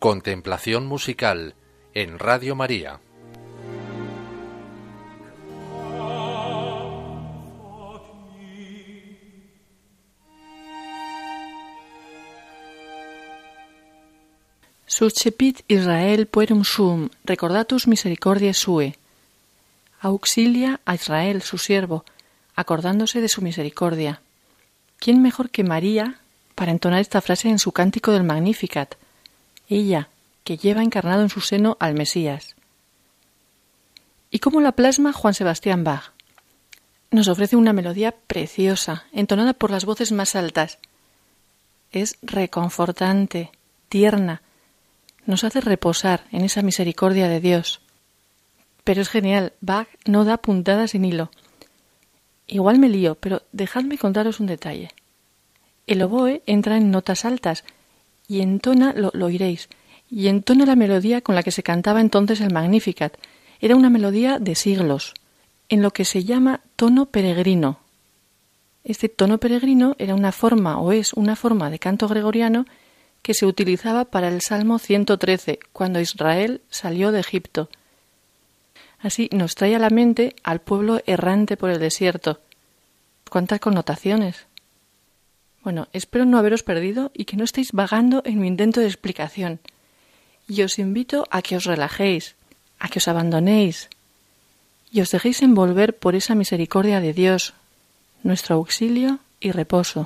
Contemplación musical en Radio María. Sucepit Israel puerum sum, recordatus misericordiae sue. Auxilia a Israel, su siervo, acordándose de su misericordia. ¿Quién mejor que María para entonar esta frase en su cántico del Magnificat? Ella, que lleva encarnado en su seno al Mesías. ¿Y cómo la plasma Juan Sebastián Bach? Nos ofrece una melodía preciosa, entonada por las voces más altas. Es reconfortante, tierna, nos hace reposar en esa misericordia de Dios. Pero es genial, Bach no da puntadas sin hilo. Igual me lío, pero dejadme contaros un detalle. El oboe entra en notas altas, y entona, lo, lo oiréis, y entona la melodía con la que se cantaba entonces el Magnificat. Era una melodía de siglos, en lo que se llama tono peregrino. Este tono peregrino era una forma o es una forma de canto gregoriano que se utilizaba para el Salmo 113, cuando Israel salió de Egipto. Así nos trae a la mente al pueblo errante por el desierto. ¿Cuántas connotaciones? Bueno, espero no haberos perdido y que no estéis vagando en mi intento de explicación. Y os invito a que os relajéis, a que os abandonéis y os dejéis envolver por esa misericordia de Dios, nuestro auxilio y reposo.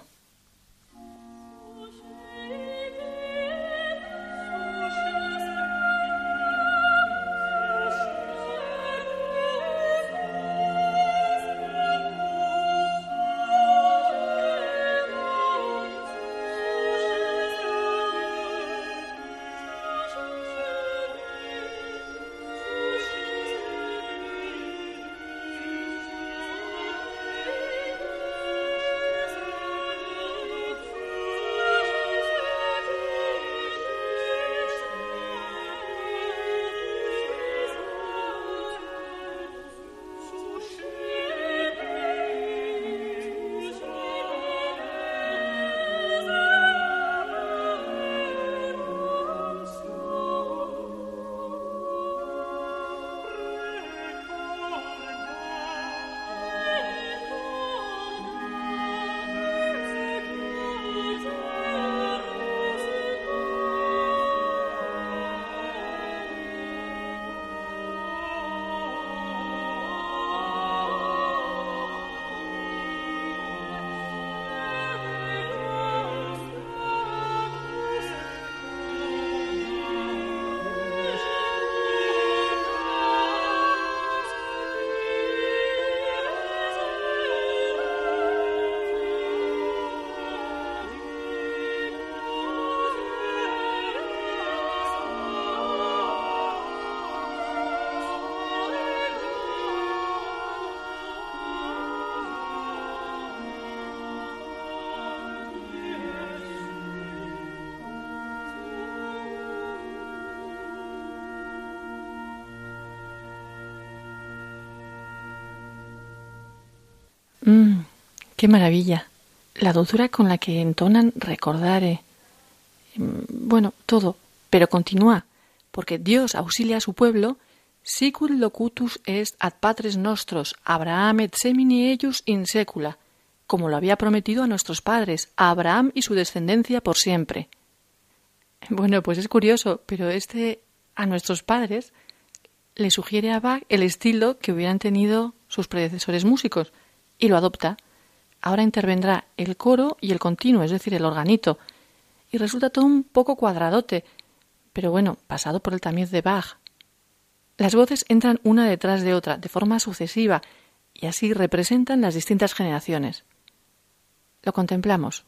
Qué maravilla. La dulzura con la que entonan recordare. Mm, bueno, todo. Pero continúa, porque Dios auxilia a su pueblo. Sicut locutus est ad patres nostros, Abraham et semini eius in secula, como lo había prometido a nuestros padres, a Abraham y su descendencia por siempre. Bueno, pues es curioso, pero este a nuestros padres le sugiere a Bach el estilo que hubieran tenido sus predecesores músicos y lo adopta. Ahora intervendrá el coro y el continuo, es decir, el organito, y resulta todo un poco cuadradote, pero bueno, pasado por el tamiz de Bach. Las voces entran una detrás de otra, de forma sucesiva, y así representan las distintas generaciones. Lo contemplamos.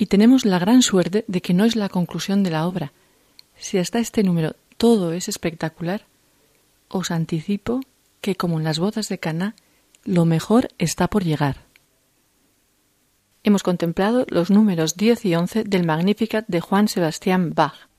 Y tenemos la gran suerte de que no es la conclusión de la obra. Si hasta este número todo es espectacular, os anticipo que, como en las bodas de Caná, lo mejor está por llegar. Hemos contemplado los números 10 y 11 del Magnificat de Juan Sebastián Bach